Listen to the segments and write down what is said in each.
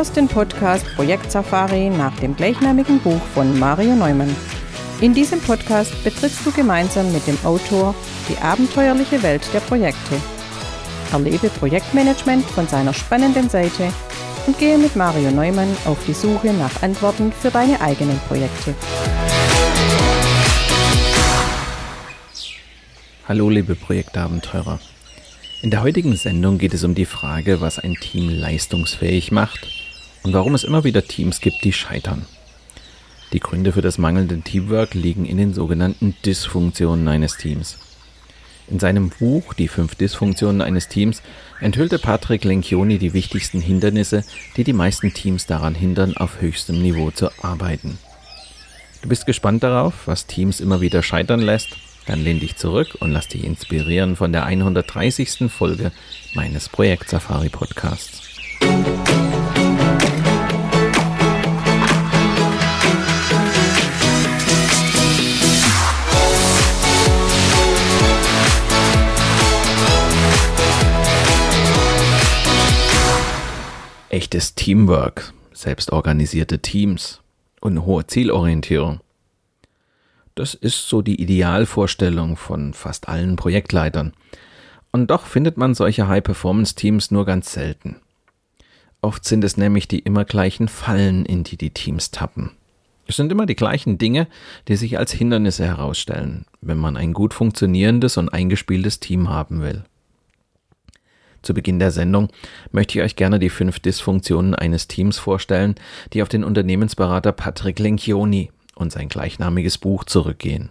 hörst den Podcast Projekt Safari nach dem gleichnamigen Buch von Mario Neumann. In diesem Podcast betrittst du gemeinsam mit dem Autor die abenteuerliche Welt der Projekte. Erlebe Projektmanagement von seiner spannenden Seite und gehe mit Mario Neumann auf die Suche nach Antworten für deine eigenen Projekte. Hallo liebe Projektabenteurer. In der heutigen Sendung geht es um die Frage, was ein Team leistungsfähig macht und warum es immer wieder Teams gibt, die scheitern. Die Gründe für das mangelnde Teamwork liegen in den sogenannten Dysfunktionen eines Teams. In seinem Buch Die fünf Dysfunktionen eines Teams enthüllte Patrick Lencioni die wichtigsten Hindernisse, die die meisten Teams daran hindern, auf höchstem Niveau zu arbeiten. Du bist gespannt darauf, was Teams immer wieder scheitern lässt dann lehn dich zurück und lass dich inspirieren von der 130. Folge meines Projekt Safari Podcasts. Echtes Teamwork, selbstorganisierte Teams und hohe Zielorientierung. Das ist so die Idealvorstellung von fast allen Projektleitern. Und doch findet man solche High-Performance-Teams nur ganz selten. Oft sind es nämlich die immer gleichen Fallen, in die die Teams tappen. Es sind immer die gleichen Dinge, die sich als Hindernisse herausstellen, wenn man ein gut funktionierendes und eingespieltes Team haben will. Zu Beginn der Sendung möchte ich euch gerne die fünf Dysfunktionen eines Teams vorstellen, die auf den Unternehmensberater Patrick Lencioni und sein gleichnamiges Buch zurückgehen.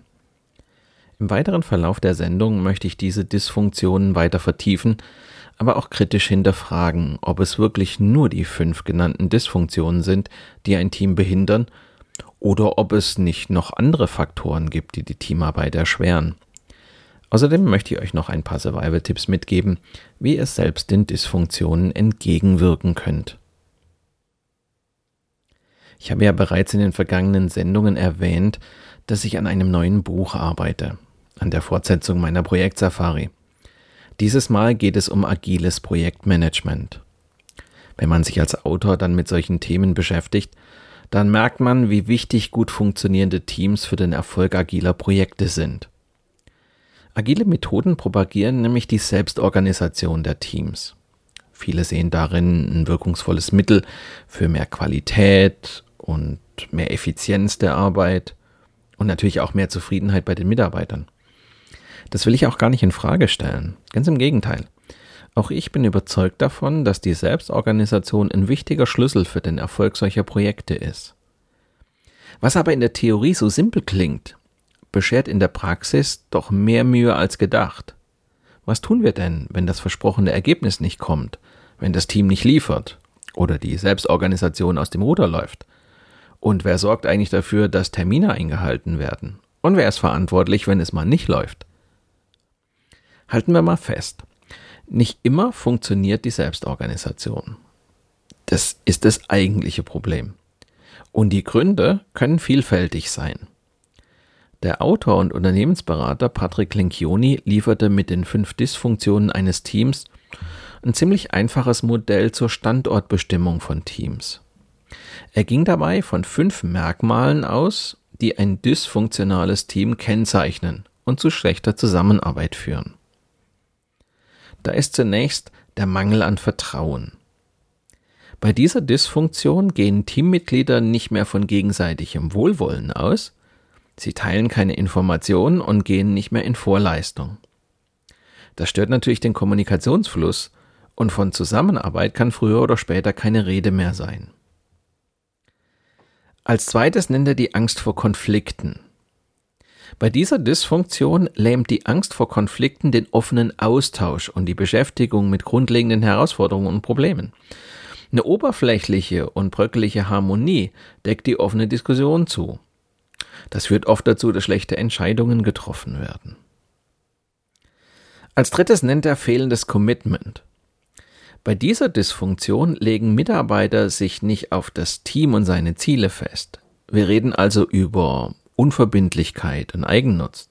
Im weiteren Verlauf der Sendung möchte ich diese Dysfunktionen weiter vertiefen, aber auch kritisch hinterfragen, ob es wirklich nur die fünf genannten Dysfunktionen sind, die ein Team behindern, oder ob es nicht noch andere Faktoren gibt, die die Teamarbeit erschweren. Außerdem möchte ich euch noch ein paar Survival-Tipps mitgeben, wie ihr selbst den Dysfunktionen entgegenwirken könnt. Ich habe ja bereits in den vergangenen Sendungen erwähnt, dass ich an einem neuen Buch arbeite, an der Fortsetzung meiner Projektsafari. Dieses Mal geht es um agiles Projektmanagement. Wenn man sich als Autor dann mit solchen Themen beschäftigt, dann merkt man, wie wichtig gut funktionierende Teams für den Erfolg agiler Projekte sind. Agile Methoden propagieren nämlich die Selbstorganisation der Teams. Viele sehen darin ein wirkungsvolles Mittel für mehr Qualität und mehr Effizienz der Arbeit und natürlich auch mehr Zufriedenheit bei den Mitarbeitern. Das will ich auch gar nicht in Frage stellen. Ganz im Gegenteil. Auch ich bin überzeugt davon, dass die Selbstorganisation ein wichtiger Schlüssel für den Erfolg solcher Projekte ist. Was aber in der Theorie so simpel klingt, beschert in der Praxis doch mehr Mühe als gedacht. Was tun wir denn, wenn das versprochene Ergebnis nicht kommt, wenn das Team nicht liefert oder die Selbstorganisation aus dem Ruder läuft? Und wer sorgt eigentlich dafür, dass Termine eingehalten werden? Und wer ist verantwortlich, wenn es mal nicht läuft? Halten wir mal fest. Nicht immer funktioniert die Selbstorganisation. Das ist das eigentliche Problem. Und die Gründe können vielfältig sein. Der Autor und Unternehmensberater Patrick Lencioni lieferte mit den fünf Dysfunktionen eines Teams ein ziemlich einfaches Modell zur Standortbestimmung von Teams. Er ging dabei von fünf Merkmalen aus, die ein dysfunktionales Team kennzeichnen und zu schlechter Zusammenarbeit führen. Da ist zunächst der Mangel an Vertrauen. Bei dieser Dysfunktion gehen Teammitglieder nicht mehr von gegenseitigem Wohlwollen aus, sie teilen keine Informationen und gehen nicht mehr in Vorleistung. Das stört natürlich den Kommunikationsfluss und von Zusammenarbeit kann früher oder später keine Rede mehr sein. Als zweites nennt er die Angst vor Konflikten. Bei dieser Dysfunktion lähmt die Angst vor Konflikten den offenen Austausch und die Beschäftigung mit grundlegenden Herausforderungen und Problemen. Eine oberflächliche und bröckelige Harmonie deckt die offene Diskussion zu. Das führt oft dazu, dass schlechte Entscheidungen getroffen werden. Als drittes nennt er fehlendes Commitment. Bei dieser Dysfunktion legen Mitarbeiter sich nicht auf das Team und seine Ziele fest. Wir reden also über Unverbindlichkeit und Eigennutz.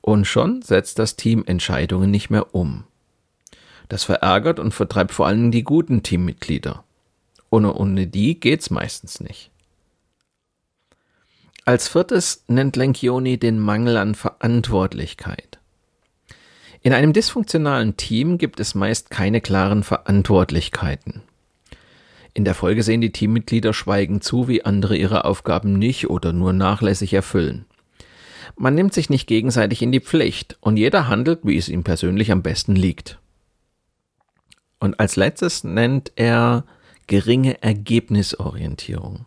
Und schon setzt das Team Entscheidungen nicht mehr um. Das verärgert und vertreibt vor allem die guten Teammitglieder. Ohne, ohne die geht's meistens nicht. Als viertes nennt Lencioni den Mangel an Verantwortlichkeit. In einem dysfunktionalen Team gibt es meist keine klaren Verantwortlichkeiten. In der Folge sehen die Teammitglieder schweigend zu, wie andere ihre Aufgaben nicht oder nur nachlässig erfüllen. Man nimmt sich nicht gegenseitig in die Pflicht und jeder handelt, wie es ihm persönlich am besten liegt. Und als letztes nennt er geringe Ergebnisorientierung.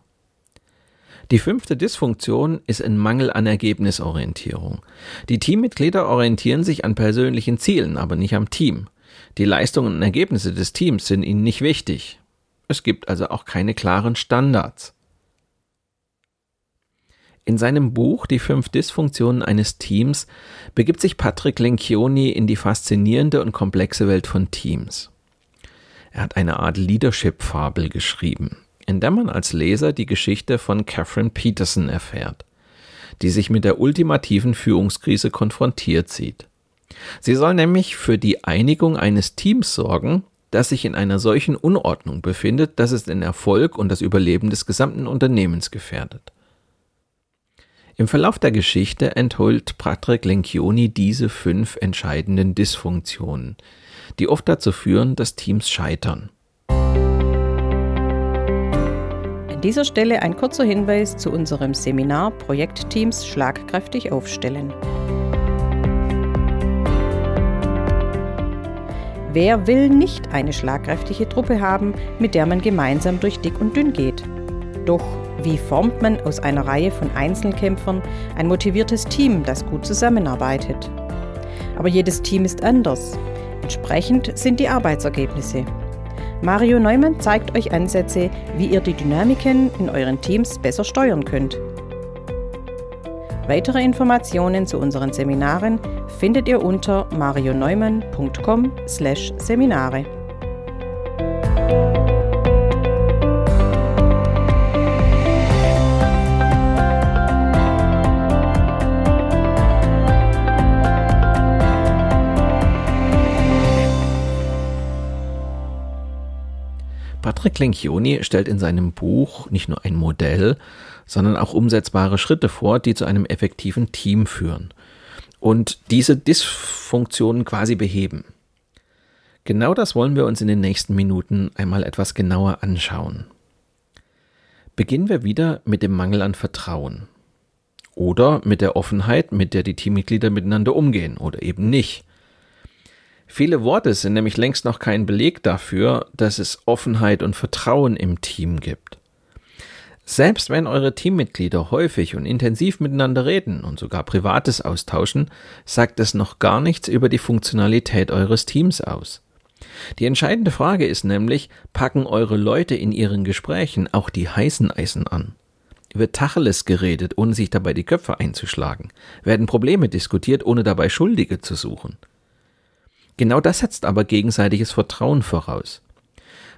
Die fünfte Dysfunktion ist ein Mangel an Ergebnisorientierung. Die Teammitglieder orientieren sich an persönlichen Zielen, aber nicht am Team. Die Leistungen und Ergebnisse des Teams sind ihnen nicht wichtig. Es gibt also auch keine klaren Standards. In seinem Buch Die fünf Dysfunktionen eines Teams begibt sich Patrick Lencioni in die faszinierende und komplexe Welt von Teams. Er hat eine Art Leadership-Fabel geschrieben, in der man als Leser die Geschichte von Catherine Peterson erfährt, die sich mit der ultimativen Führungskrise konfrontiert sieht. Sie soll nämlich für die Einigung eines Teams sorgen, das sich in einer solchen Unordnung befindet, dass es den Erfolg und das Überleben des gesamten Unternehmens gefährdet. Im Verlauf der Geschichte enthüllt Patrick Lencioni diese fünf entscheidenden Dysfunktionen, die oft dazu führen, dass Teams scheitern. An dieser Stelle ein kurzer Hinweis zu unserem Seminar Projektteams schlagkräftig aufstellen. Wer will nicht eine schlagkräftige Truppe haben, mit der man gemeinsam durch dick und dünn geht? Doch wie formt man aus einer Reihe von Einzelkämpfern ein motiviertes Team, das gut zusammenarbeitet? Aber jedes Team ist anders. Entsprechend sind die Arbeitsergebnisse. Mario Neumann zeigt euch Ansätze, wie ihr die Dynamiken in euren Teams besser steuern könnt. Weitere Informationen zu unseren Seminaren findet ihr unter marioneumann.com/seminare. Patrick Lencioni stellt in seinem Buch nicht nur ein Modell, sondern auch umsetzbare Schritte vor, die zu einem effektiven Team führen und diese Dysfunktionen quasi beheben. Genau das wollen wir uns in den nächsten Minuten einmal etwas genauer anschauen. Beginnen wir wieder mit dem Mangel an Vertrauen. Oder mit der Offenheit, mit der die Teammitglieder miteinander umgehen oder eben nicht. Viele Worte sind nämlich längst noch kein Beleg dafür, dass es Offenheit und Vertrauen im Team gibt. Selbst wenn eure Teammitglieder häufig und intensiv miteinander reden und sogar Privates austauschen, sagt es noch gar nichts über die Funktionalität eures Teams aus. Die entscheidende Frage ist nämlich, packen eure Leute in ihren Gesprächen auch die heißen Eisen an? Wird Tacheles geredet, ohne sich dabei die Köpfe einzuschlagen? Werden Probleme diskutiert, ohne dabei Schuldige zu suchen? Genau das setzt aber gegenseitiges Vertrauen voraus.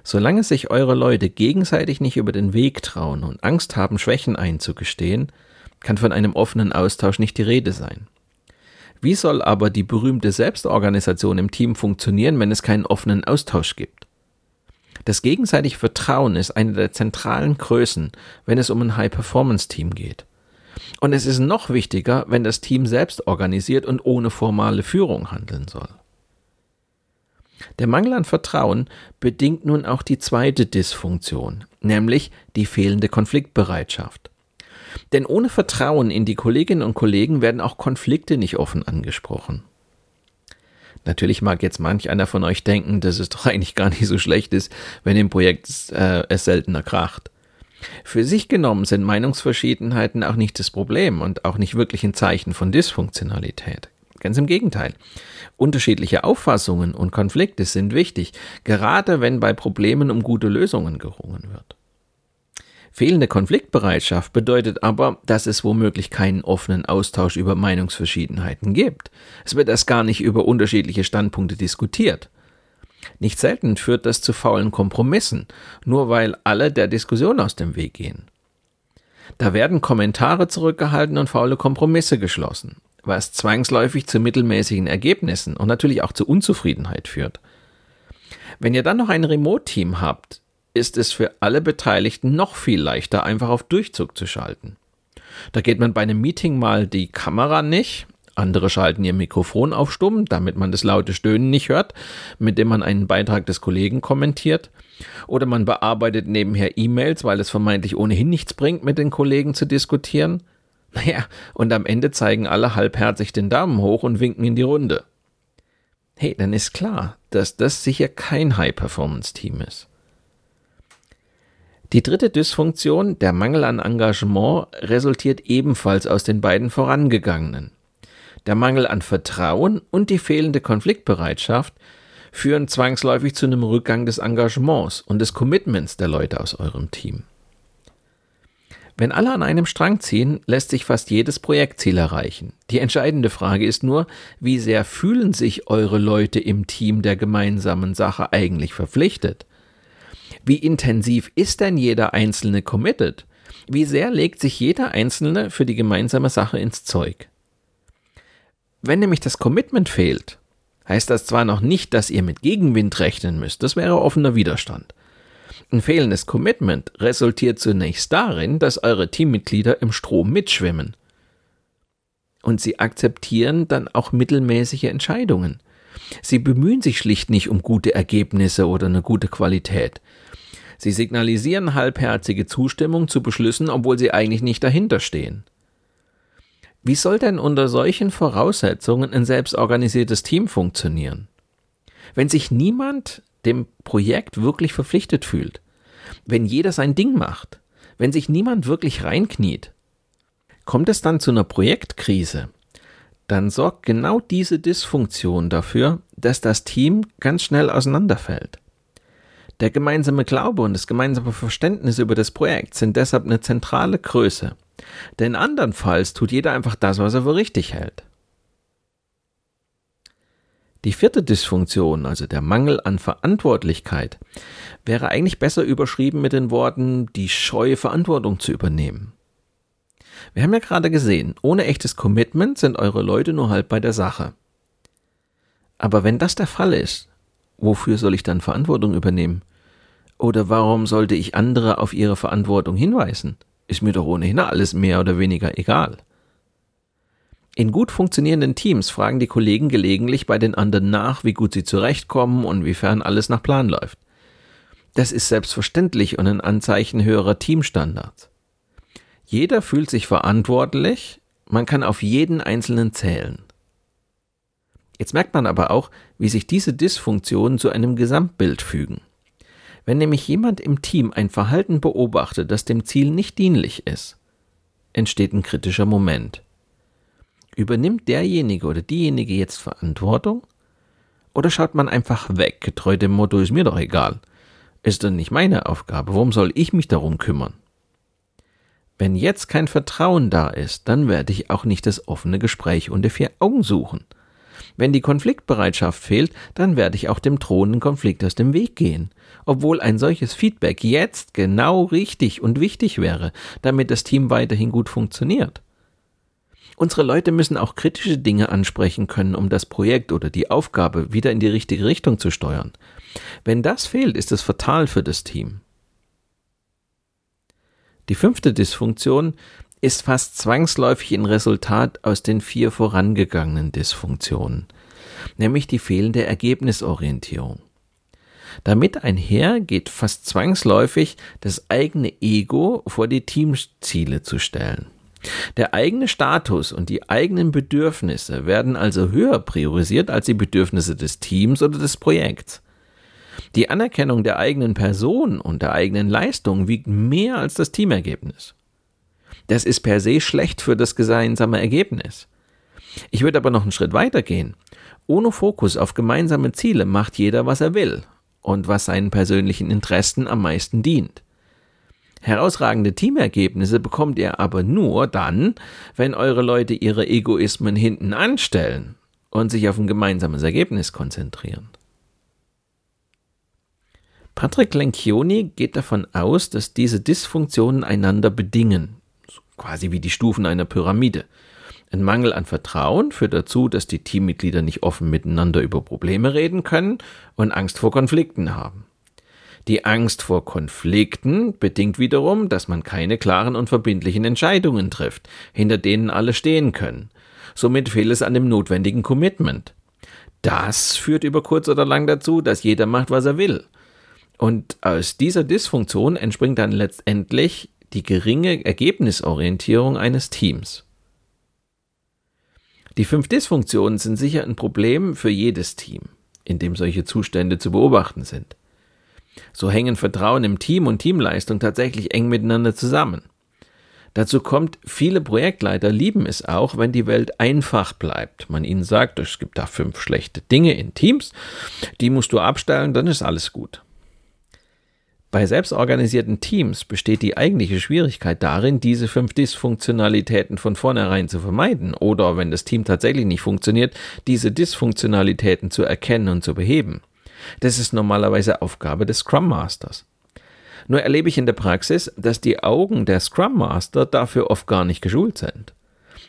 Solange sich eure Leute gegenseitig nicht über den Weg trauen und Angst haben, Schwächen einzugestehen, kann von einem offenen Austausch nicht die Rede sein. Wie soll aber die berühmte Selbstorganisation im Team funktionieren, wenn es keinen offenen Austausch gibt? Das gegenseitige Vertrauen ist eine der zentralen Größen, wenn es um ein High-Performance-Team geht. Und es ist noch wichtiger, wenn das Team selbst organisiert und ohne formale Führung handeln soll. Der Mangel an Vertrauen bedingt nun auch die zweite Dysfunktion, nämlich die fehlende Konfliktbereitschaft. Denn ohne Vertrauen in die Kolleginnen und Kollegen werden auch Konflikte nicht offen angesprochen. Natürlich mag jetzt manch einer von euch denken, dass es doch eigentlich gar nicht so schlecht ist, wenn im Projekt äh, es seltener kracht. Für sich genommen sind Meinungsverschiedenheiten auch nicht das Problem und auch nicht wirklich ein Zeichen von Dysfunktionalität. Ganz im Gegenteil. Unterschiedliche Auffassungen und Konflikte sind wichtig, gerade wenn bei Problemen um gute Lösungen gerungen wird. Fehlende Konfliktbereitschaft bedeutet aber, dass es womöglich keinen offenen Austausch über Meinungsverschiedenheiten gibt. Es wird erst gar nicht über unterschiedliche Standpunkte diskutiert. Nicht selten führt das zu faulen Kompromissen, nur weil alle der Diskussion aus dem Weg gehen. Da werden Kommentare zurückgehalten und faule Kompromisse geschlossen was zwangsläufig zu mittelmäßigen Ergebnissen und natürlich auch zu Unzufriedenheit führt. Wenn ihr dann noch ein Remote-Team habt, ist es für alle Beteiligten noch viel leichter, einfach auf Durchzug zu schalten. Da geht man bei einem Meeting mal die Kamera nicht, andere schalten ihr Mikrofon auf stumm, damit man das laute Stöhnen nicht hört, mit dem man einen Beitrag des Kollegen kommentiert. Oder man bearbeitet nebenher E-Mails, weil es vermeintlich ohnehin nichts bringt, mit den Kollegen zu diskutieren. Naja, und am Ende zeigen alle halbherzig den Daumen hoch und winken in die Runde. Hey, dann ist klar, dass das sicher kein High-Performance-Team ist. Die dritte Dysfunktion, der Mangel an Engagement, resultiert ebenfalls aus den beiden vorangegangenen. Der Mangel an Vertrauen und die fehlende Konfliktbereitschaft führen zwangsläufig zu einem Rückgang des Engagements und des Commitments der Leute aus eurem Team. Wenn alle an einem Strang ziehen, lässt sich fast jedes Projektziel erreichen. Die entscheidende Frage ist nur, wie sehr fühlen sich eure Leute im Team der gemeinsamen Sache eigentlich verpflichtet? Wie intensiv ist denn jeder Einzelne committed? Wie sehr legt sich jeder Einzelne für die gemeinsame Sache ins Zeug? Wenn nämlich das Commitment fehlt, heißt das zwar noch nicht, dass ihr mit Gegenwind rechnen müsst, das wäre offener Widerstand. Ein fehlendes Commitment resultiert zunächst darin, dass eure Teammitglieder im Strom mitschwimmen. Und sie akzeptieren dann auch mittelmäßige Entscheidungen. Sie bemühen sich schlicht nicht um gute Ergebnisse oder eine gute Qualität. Sie signalisieren halbherzige Zustimmung zu Beschlüssen, obwohl sie eigentlich nicht dahinter stehen. Wie soll denn unter solchen Voraussetzungen ein selbstorganisiertes Team funktionieren? Wenn sich niemand dem Projekt wirklich verpflichtet fühlt, wenn jeder sein Ding macht, wenn sich niemand wirklich reinkniet, kommt es dann zu einer Projektkrise, dann sorgt genau diese Dysfunktion dafür, dass das Team ganz schnell auseinanderfällt. Der gemeinsame Glaube und das gemeinsame Verständnis über das Projekt sind deshalb eine zentrale Größe. Denn andernfalls tut jeder einfach das, was er für richtig hält. Die vierte Dysfunktion, also der Mangel an Verantwortlichkeit, wäre eigentlich besser überschrieben mit den Worten die Scheu, Verantwortung zu übernehmen. Wir haben ja gerade gesehen, ohne echtes Commitment sind eure Leute nur halb bei der Sache. Aber wenn das der Fall ist, wofür soll ich dann Verantwortung übernehmen? Oder warum sollte ich andere auf ihre Verantwortung hinweisen? Ist mir doch ohnehin alles mehr oder weniger egal. In gut funktionierenden Teams fragen die Kollegen gelegentlich bei den anderen nach, wie gut sie zurechtkommen und wiefern alles nach Plan läuft. Das ist selbstverständlich und ein Anzeichen höherer Teamstandards. Jeder fühlt sich verantwortlich, man kann auf jeden Einzelnen zählen. Jetzt merkt man aber auch, wie sich diese Dysfunktionen zu einem Gesamtbild fügen. Wenn nämlich jemand im Team ein Verhalten beobachtet, das dem Ziel nicht dienlich ist, entsteht ein kritischer Moment. Übernimmt derjenige oder diejenige jetzt Verantwortung? Oder schaut man einfach weg, getreu dem Motto, ist mir doch egal. Ist doch nicht meine Aufgabe, warum soll ich mich darum kümmern? Wenn jetzt kein Vertrauen da ist, dann werde ich auch nicht das offene Gespräch unter vier Augen suchen. Wenn die Konfliktbereitschaft fehlt, dann werde ich auch dem drohenden Konflikt aus dem Weg gehen, obwohl ein solches Feedback jetzt genau richtig und wichtig wäre, damit das Team weiterhin gut funktioniert. Unsere Leute müssen auch kritische Dinge ansprechen können, um das Projekt oder die Aufgabe wieder in die richtige Richtung zu steuern. Wenn das fehlt, ist es fatal für das Team. Die fünfte Dysfunktion ist fast zwangsläufig ein Resultat aus den vier vorangegangenen Dysfunktionen, nämlich die fehlende Ergebnisorientierung. Damit einher geht fast zwangsläufig das eigene Ego vor die Teamziele zu stellen. Der eigene Status und die eigenen Bedürfnisse werden also höher priorisiert als die Bedürfnisse des Teams oder des Projekts. Die Anerkennung der eigenen Person und der eigenen Leistung wiegt mehr als das Teamergebnis. Das ist per se schlecht für das gemeinsame Ergebnis. Ich würde aber noch einen Schritt weiter gehen. Ohne Fokus auf gemeinsame Ziele macht jeder, was er will und was seinen persönlichen Interessen am meisten dient. Herausragende Teamergebnisse bekommt ihr aber nur dann, wenn eure Leute ihre Egoismen hinten anstellen und sich auf ein gemeinsames Ergebnis konzentrieren. Patrick Lencioni geht davon aus, dass diese Dysfunktionen einander bedingen, quasi wie die Stufen einer Pyramide. Ein Mangel an Vertrauen führt dazu, dass die Teammitglieder nicht offen miteinander über Probleme reden können und Angst vor Konflikten haben. Die Angst vor Konflikten bedingt wiederum, dass man keine klaren und verbindlichen Entscheidungen trifft, hinter denen alle stehen können. Somit fehlt es an dem notwendigen Commitment. Das führt über kurz oder lang dazu, dass jeder macht, was er will. Und aus dieser Dysfunktion entspringt dann letztendlich die geringe Ergebnisorientierung eines Teams. Die fünf Dysfunktionen sind sicher ein Problem für jedes Team, in dem solche Zustände zu beobachten sind. So hängen Vertrauen im Team und Teamleistung tatsächlich eng miteinander zusammen. Dazu kommt, viele Projektleiter lieben es auch, wenn die Welt einfach bleibt. Man ihnen sagt, es gibt da fünf schlechte Dinge in Teams, die musst du abstellen, dann ist alles gut. Bei selbstorganisierten Teams besteht die eigentliche Schwierigkeit darin, diese fünf Dysfunktionalitäten von vornherein zu vermeiden oder, wenn das Team tatsächlich nicht funktioniert, diese Dysfunktionalitäten zu erkennen und zu beheben. Das ist normalerweise Aufgabe des Scrum Masters. Nur erlebe ich in der Praxis, dass die Augen der Scrum Master dafür oft gar nicht geschult sind.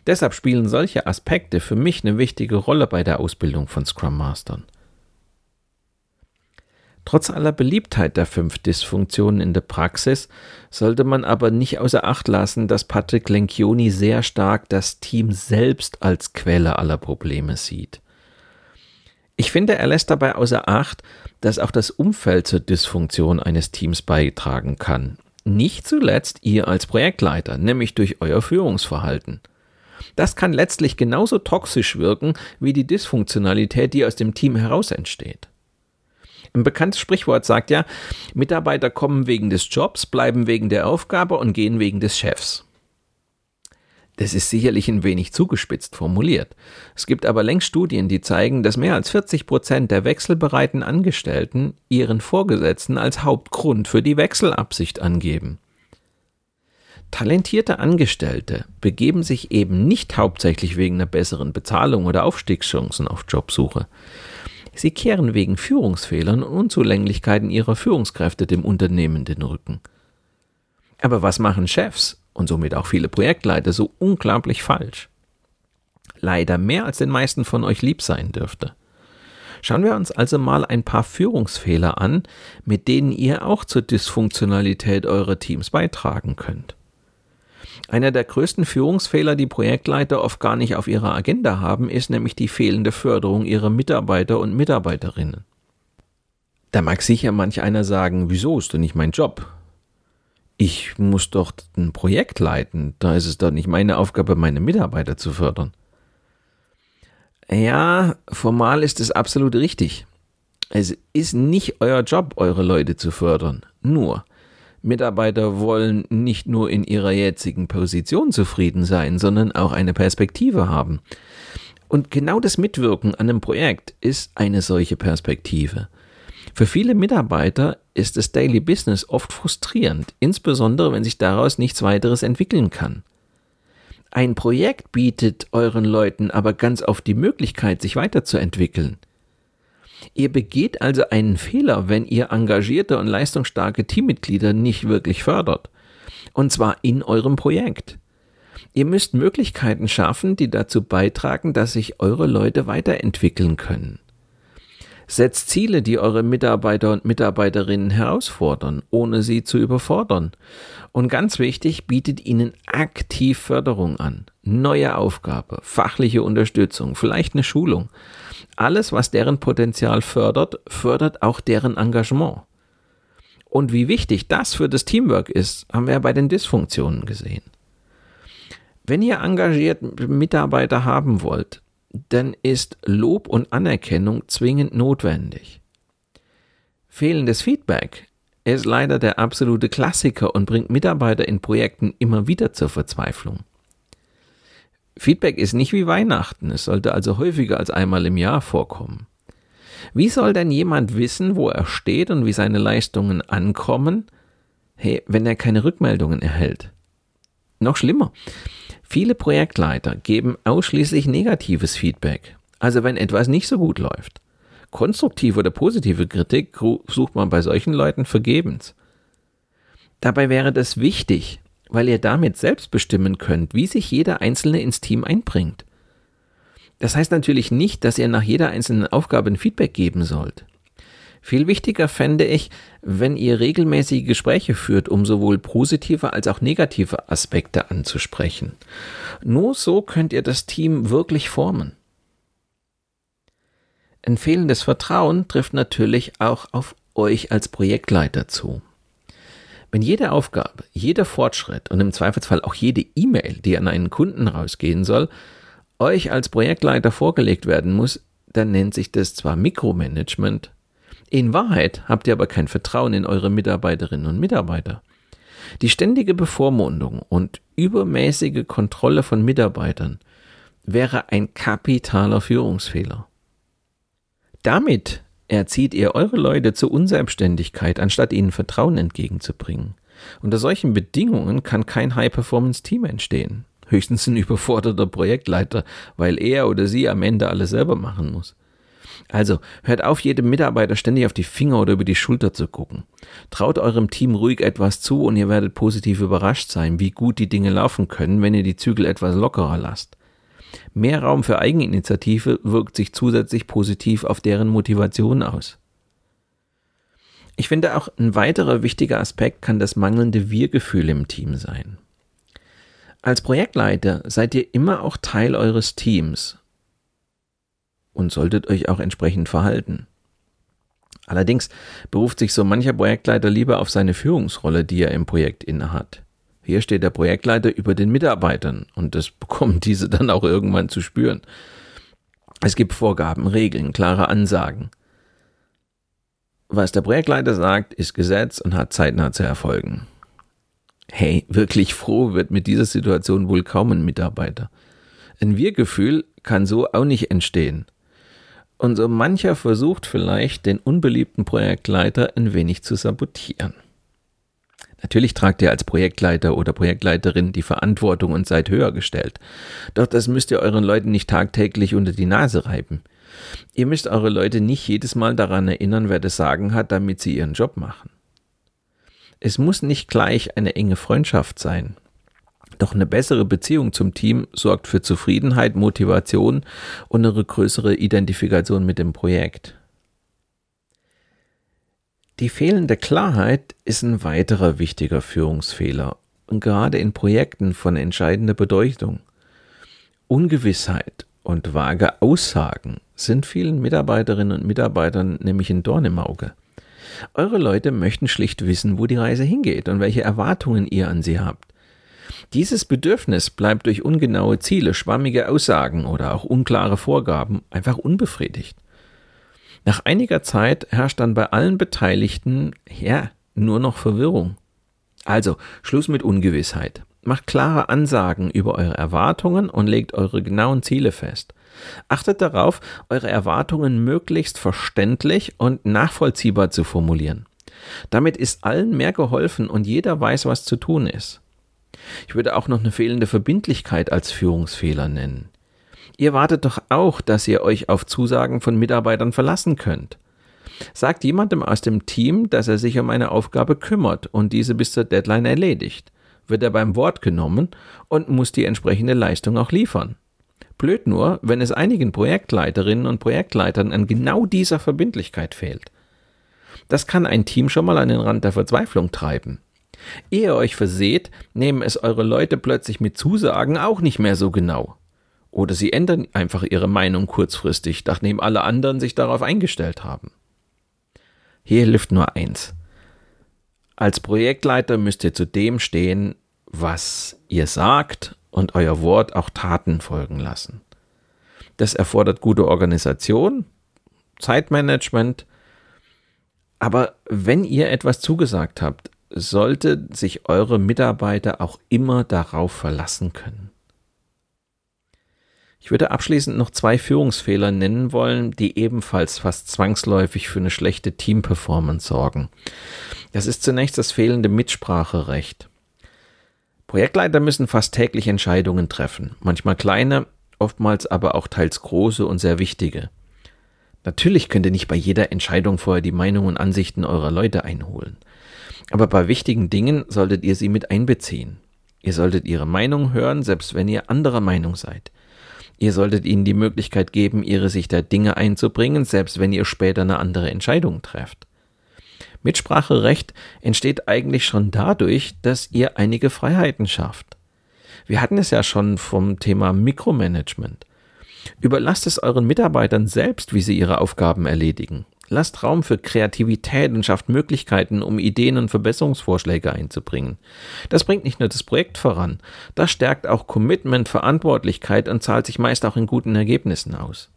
Deshalb spielen solche Aspekte für mich eine wichtige Rolle bei der Ausbildung von Scrum Mastern. Trotz aller Beliebtheit der fünf Dysfunktionen in der Praxis sollte man aber nicht außer Acht lassen, dass Patrick Lencioni sehr stark das Team selbst als Quelle aller Probleme sieht. Ich finde, er lässt dabei außer Acht, dass auch das Umfeld zur Dysfunktion eines Teams beitragen kann. Nicht zuletzt ihr als Projektleiter, nämlich durch euer Führungsverhalten. Das kann letztlich genauso toxisch wirken wie die Dysfunktionalität, die aus dem Team heraus entsteht. Ein bekanntes Sprichwort sagt ja, Mitarbeiter kommen wegen des Jobs, bleiben wegen der Aufgabe und gehen wegen des Chefs. Das ist sicherlich ein wenig zugespitzt formuliert. Es gibt aber längst Studien, die zeigen, dass mehr als 40 Prozent der wechselbereiten Angestellten ihren Vorgesetzten als Hauptgrund für die Wechselabsicht angeben. Talentierte Angestellte begeben sich eben nicht hauptsächlich wegen einer besseren Bezahlung oder Aufstiegschancen auf Jobsuche. Sie kehren wegen Führungsfehlern und Unzulänglichkeiten ihrer Führungskräfte dem Unternehmen den Rücken. Aber was machen Chefs und somit auch viele Projektleiter so unglaublich falsch? Leider mehr als den meisten von euch lieb sein dürfte. Schauen wir uns also mal ein paar Führungsfehler an, mit denen ihr auch zur Dysfunktionalität eurer Teams beitragen könnt. Einer der größten Führungsfehler, die Projektleiter oft gar nicht auf ihrer Agenda haben, ist nämlich die fehlende Förderung ihrer Mitarbeiter und Mitarbeiterinnen. Da mag sicher manch einer sagen, wieso ist denn nicht mein Job? Ich muss doch ein Projekt leiten, da ist es doch nicht meine Aufgabe, meine Mitarbeiter zu fördern. Ja, formal ist es absolut richtig. Es ist nicht euer Job, eure Leute zu fördern. Nur, Mitarbeiter wollen nicht nur in ihrer jetzigen Position zufrieden sein, sondern auch eine Perspektive haben. Und genau das Mitwirken an einem Projekt ist eine solche Perspektive. Für viele Mitarbeiter ist das Daily Business oft frustrierend, insbesondere wenn sich daraus nichts weiteres entwickeln kann. Ein Projekt bietet euren Leuten aber ganz oft die Möglichkeit, sich weiterzuentwickeln. Ihr begeht also einen Fehler, wenn ihr engagierte und leistungsstarke Teammitglieder nicht wirklich fördert. Und zwar in eurem Projekt. Ihr müsst Möglichkeiten schaffen, die dazu beitragen, dass sich eure Leute weiterentwickeln können. Setzt Ziele, die eure Mitarbeiter und Mitarbeiterinnen herausfordern, ohne sie zu überfordern. Und ganz wichtig, bietet ihnen aktiv Förderung an. Neue Aufgabe, fachliche Unterstützung, vielleicht eine Schulung. Alles, was deren Potenzial fördert, fördert auch deren Engagement. Und wie wichtig das für das Teamwork ist, haben wir bei den Dysfunktionen gesehen. Wenn ihr engagierte Mitarbeiter haben wollt, dann ist Lob und Anerkennung zwingend notwendig. Fehlendes Feedback ist leider der absolute Klassiker und bringt Mitarbeiter in Projekten immer wieder zur Verzweiflung. Feedback ist nicht wie Weihnachten, es sollte also häufiger als einmal im Jahr vorkommen. Wie soll denn jemand wissen, wo er steht und wie seine Leistungen ankommen, hey, wenn er keine Rückmeldungen erhält? Noch schlimmer, viele Projektleiter geben ausschließlich negatives Feedback, also wenn etwas nicht so gut läuft. Konstruktive oder positive Kritik sucht man bei solchen Leuten vergebens. Dabei wäre das wichtig, weil ihr damit selbst bestimmen könnt, wie sich jeder Einzelne ins Team einbringt. Das heißt natürlich nicht, dass ihr nach jeder einzelnen Aufgabe ein Feedback geben sollt. Viel wichtiger fände ich, wenn ihr regelmäßige Gespräche führt, um sowohl positive als auch negative Aspekte anzusprechen. Nur so könnt ihr das Team wirklich formen. Ein fehlendes Vertrauen trifft natürlich auch auf euch als Projektleiter zu. Wenn jede Aufgabe, jeder Fortschritt und im Zweifelsfall auch jede E-Mail, die an einen Kunden rausgehen soll, euch als Projektleiter vorgelegt werden muss, dann nennt sich das zwar Mikromanagement, in Wahrheit habt ihr aber kein Vertrauen in eure Mitarbeiterinnen und Mitarbeiter. Die ständige Bevormundung und übermäßige Kontrolle von Mitarbeitern wäre ein kapitaler Führungsfehler. Damit erzieht ihr eure Leute zur Unselbstständigkeit, anstatt ihnen Vertrauen entgegenzubringen. Unter solchen Bedingungen kann kein High-Performance-Team entstehen. Höchstens ein überforderter Projektleiter, weil er oder sie am Ende alles selber machen muss. Also hört auf, jedem Mitarbeiter ständig auf die Finger oder über die Schulter zu gucken. Traut eurem Team ruhig etwas zu und ihr werdet positiv überrascht sein, wie gut die Dinge laufen können, wenn ihr die Zügel etwas lockerer lasst. Mehr Raum für Eigeninitiative wirkt sich zusätzlich positiv auf deren Motivation aus. Ich finde auch ein weiterer wichtiger Aspekt kann das mangelnde Wir-Gefühl im Team sein. Als Projektleiter seid ihr immer auch Teil eures Teams und solltet euch auch entsprechend verhalten. Allerdings beruft sich so mancher Projektleiter lieber auf seine Führungsrolle, die er im Projekt innehat. Hier steht der Projektleiter über den Mitarbeitern und das bekommen diese dann auch irgendwann zu spüren. Es gibt Vorgaben, Regeln, klare Ansagen. Was der Projektleiter sagt, ist Gesetz und hat zeitnah zu erfolgen. Hey, wirklich froh wird mit dieser Situation wohl kaum ein Mitarbeiter. Ein Wir-Gefühl kann so auch nicht entstehen. Und so mancher versucht vielleicht, den unbeliebten Projektleiter ein wenig zu sabotieren. Natürlich tragt ihr als Projektleiter oder Projektleiterin die Verantwortung und seid höher gestellt. Doch das müsst ihr euren Leuten nicht tagtäglich unter die Nase reiben. Ihr müsst eure Leute nicht jedes Mal daran erinnern, wer das Sagen hat, damit sie ihren Job machen. Es muss nicht gleich eine enge Freundschaft sein. Doch eine bessere Beziehung zum Team sorgt für Zufriedenheit, Motivation und eine größere Identifikation mit dem Projekt. Die fehlende Klarheit ist ein weiterer wichtiger Führungsfehler und gerade in Projekten von entscheidender Bedeutung. Ungewissheit und vage Aussagen sind vielen Mitarbeiterinnen und Mitarbeitern nämlich ein Dorn im Auge. Eure Leute möchten schlicht wissen, wo die Reise hingeht und welche Erwartungen ihr an sie habt. Dieses Bedürfnis bleibt durch ungenaue Ziele, schwammige Aussagen oder auch unklare Vorgaben einfach unbefriedigt. Nach einiger Zeit herrscht dann bei allen Beteiligten, ja, nur noch Verwirrung. Also, Schluss mit Ungewissheit. Macht klare Ansagen über eure Erwartungen und legt eure genauen Ziele fest. Achtet darauf, eure Erwartungen möglichst verständlich und nachvollziehbar zu formulieren. Damit ist allen mehr geholfen und jeder weiß, was zu tun ist. Ich würde auch noch eine fehlende Verbindlichkeit als Führungsfehler nennen. Ihr wartet doch auch, dass ihr euch auf Zusagen von Mitarbeitern verlassen könnt. Sagt jemandem aus dem Team, dass er sich um eine Aufgabe kümmert und diese bis zur Deadline erledigt, wird er beim Wort genommen und muss die entsprechende Leistung auch liefern. Blöd nur, wenn es einigen Projektleiterinnen und Projektleitern an genau dieser Verbindlichkeit fehlt. Das kann ein Team schon mal an den Rand der Verzweiflung treiben. Ehe euch verseht, nehmen es eure Leute plötzlich mit Zusagen auch nicht mehr so genau. Oder sie ändern einfach ihre Meinung kurzfristig, nachdem alle anderen sich darauf eingestellt haben. Hier hilft nur eins. Als Projektleiter müsst ihr zu dem stehen, was ihr sagt und euer Wort auch Taten folgen lassen. Das erfordert gute Organisation, Zeitmanagement, aber wenn ihr etwas zugesagt habt, sollte sich eure Mitarbeiter auch immer darauf verlassen können. Ich würde abschließend noch zwei Führungsfehler nennen wollen, die ebenfalls fast zwangsläufig für eine schlechte Teamperformance sorgen. Das ist zunächst das fehlende Mitspracherecht. Projektleiter müssen fast täglich Entscheidungen treffen, manchmal kleine, oftmals aber auch teils große und sehr wichtige. Natürlich könnt ihr nicht bei jeder Entscheidung vorher die Meinungen und Ansichten eurer Leute einholen. Aber bei wichtigen Dingen solltet ihr sie mit einbeziehen. Ihr solltet ihre Meinung hören, selbst wenn ihr anderer Meinung seid. Ihr solltet ihnen die Möglichkeit geben, ihre Sicht der Dinge einzubringen, selbst wenn ihr später eine andere Entscheidung trefft. Mitspracherecht entsteht eigentlich schon dadurch, dass ihr einige Freiheiten schafft. Wir hatten es ja schon vom Thema Mikromanagement. Überlasst es euren Mitarbeitern selbst, wie sie ihre Aufgaben erledigen. Lasst Raum für Kreativität und schafft Möglichkeiten, um Ideen und Verbesserungsvorschläge einzubringen. Das bringt nicht nur das Projekt voran, das stärkt auch Commitment, Verantwortlichkeit und zahlt sich meist auch in guten Ergebnissen aus.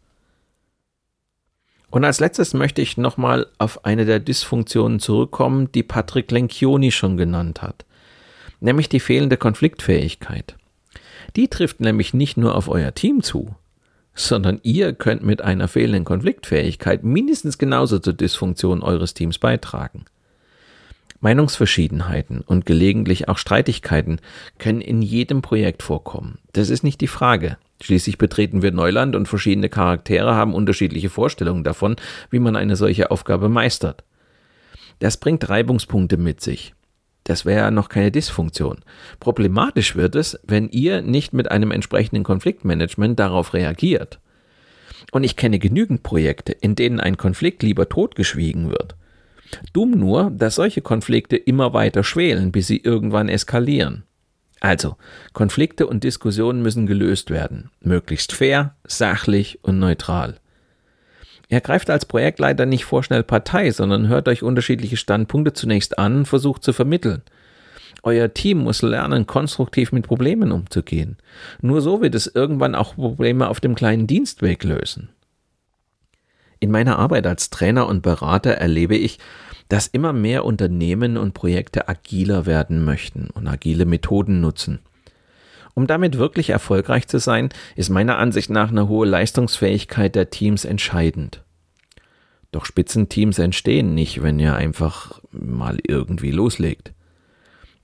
Und als letztes möchte ich nochmal auf eine der Dysfunktionen zurückkommen, die Patrick Lencioni schon genannt hat, nämlich die fehlende Konfliktfähigkeit. Die trifft nämlich nicht nur auf euer Team zu, sondern ihr könnt mit einer fehlenden Konfliktfähigkeit mindestens genauso zur Dysfunktion eures Teams beitragen. Meinungsverschiedenheiten und gelegentlich auch Streitigkeiten können in jedem Projekt vorkommen. Das ist nicht die Frage. Schließlich betreten wir Neuland und verschiedene Charaktere haben unterschiedliche Vorstellungen davon, wie man eine solche Aufgabe meistert. Das bringt Reibungspunkte mit sich. Das wäre ja noch keine Dysfunktion. Problematisch wird es, wenn ihr nicht mit einem entsprechenden Konfliktmanagement darauf reagiert. Und ich kenne genügend Projekte, in denen ein Konflikt lieber totgeschwiegen wird. Dumm nur, dass solche Konflikte immer weiter schwelen, bis sie irgendwann eskalieren. Also, Konflikte und Diskussionen müssen gelöst werden, möglichst fair, sachlich und neutral. Er greift als Projektleiter nicht vorschnell Partei, sondern hört euch unterschiedliche Standpunkte zunächst an und versucht zu vermitteln. Euer Team muss lernen, konstruktiv mit Problemen umzugehen. Nur so wird es irgendwann auch Probleme auf dem kleinen Dienstweg lösen. In meiner Arbeit als Trainer und Berater erlebe ich, dass immer mehr Unternehmen und Projekte agiler werden möchten und agile Methoden nutzen. Um damit wirklich erfolgreich zu sein, ist meiner Ansicht nach eine hohe Leistungsfähigkeit der Teams entscheidend. Doch Spitzenteams entstehen nicht, wenn ihr einfach mal irgendwie loslegt.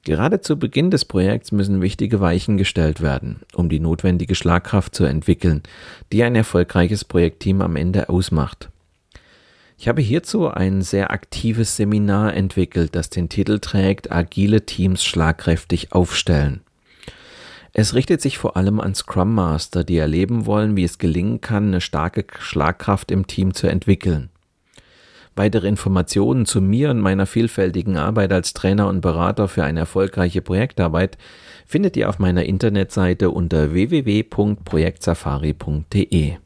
Gerade zu Beginn des Projekts müssen wichtige Weichen gestellt werden, um die notwendige Schlagkraft zu entwickeln, die ein erfolgreiches Projektteam am Ende ausmacht. Ich habe hierzu ein sehr aktives Seminar entwickelt, das den Titel trägt Agile Teams schlagkräftig aufstellen. Es richtet sich vor allem an Scrum Master, die erleben wollen, wie es gelingen kann, eine starke Schlagkraft im Team zu entwickeln. Weitere Informationen zu mir und meiner vielfältigen Arbeit als Trainer und Berater für eine erfolgreiche Projektarbeit findet ihr auf meiner Internetseite unter www.projektsafari.de.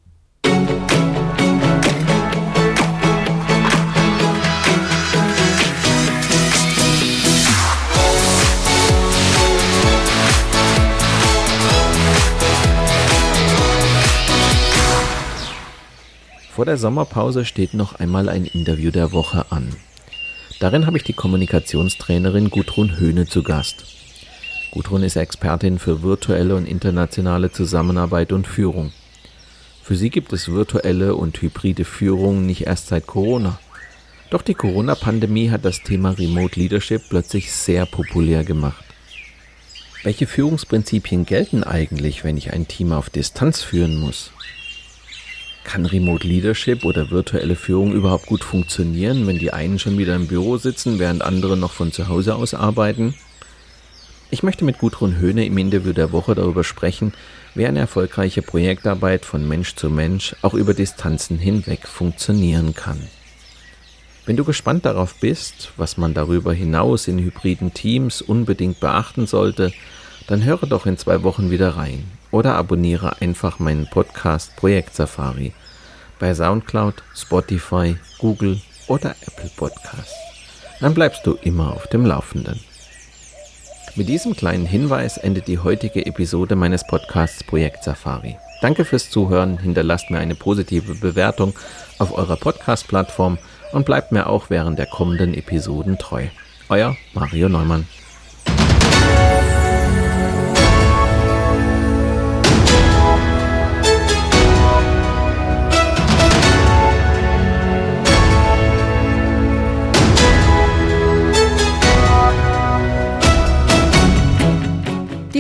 Vor der Sommerpause steht noch einmal ein Interview der Woche an. Darin habe ich die Kommunikationstrainerin Gudrun Höhne zu Gast. Gudrun ist Expertin für virtuelle und internationale Zusammenarbeit und Führung. Für sie gibt es virtuelle und hybride Führung nicht erst seit Corona. Doch die Corona-Pandemie hat das Thema Remote Leadership plötzlich sehr populär gemacht. Welche Führungsprinzipien gelten eigentlich, wenn ich ein Team auf Distanz führen muss? Kann Remote Leadership oder virtuelle Führung überhaupt gut funktionieren, wenn die einen schon wieder im Büro sitzen, während andere noch von zu Hause aus arbeiten? Ich möchte mit Gudrun Höhne im Interview der Woche darüber sprechen, wie eine erfolgreiche Projektarbeit von Mensch zu Mensch auch über Distanzen hinweg funktionieren kann. Wenn du gespannt darauf bist, was man darüber hinaus in hybriden Teams unbedingt beachten sollte, dann höre doch in zwei Wochen wieder rein oder abonniere einfach meinen Podcast Projekt Safari bei SoundCloud, Spotify, Google oder Apple Podcasts. Dann bleibst du immer auf dem Laufenden. Mit diesem kleinen Hinweis endet die heutige Episode meines Podcasts Projekt Safari. Danke fürs Zuhören, hinterlasst mir eine positive Bewertung auf eurer Podcast-Plattform und bleibt mir auch während der kommenden Episoden treu. Euer Mario Neumann.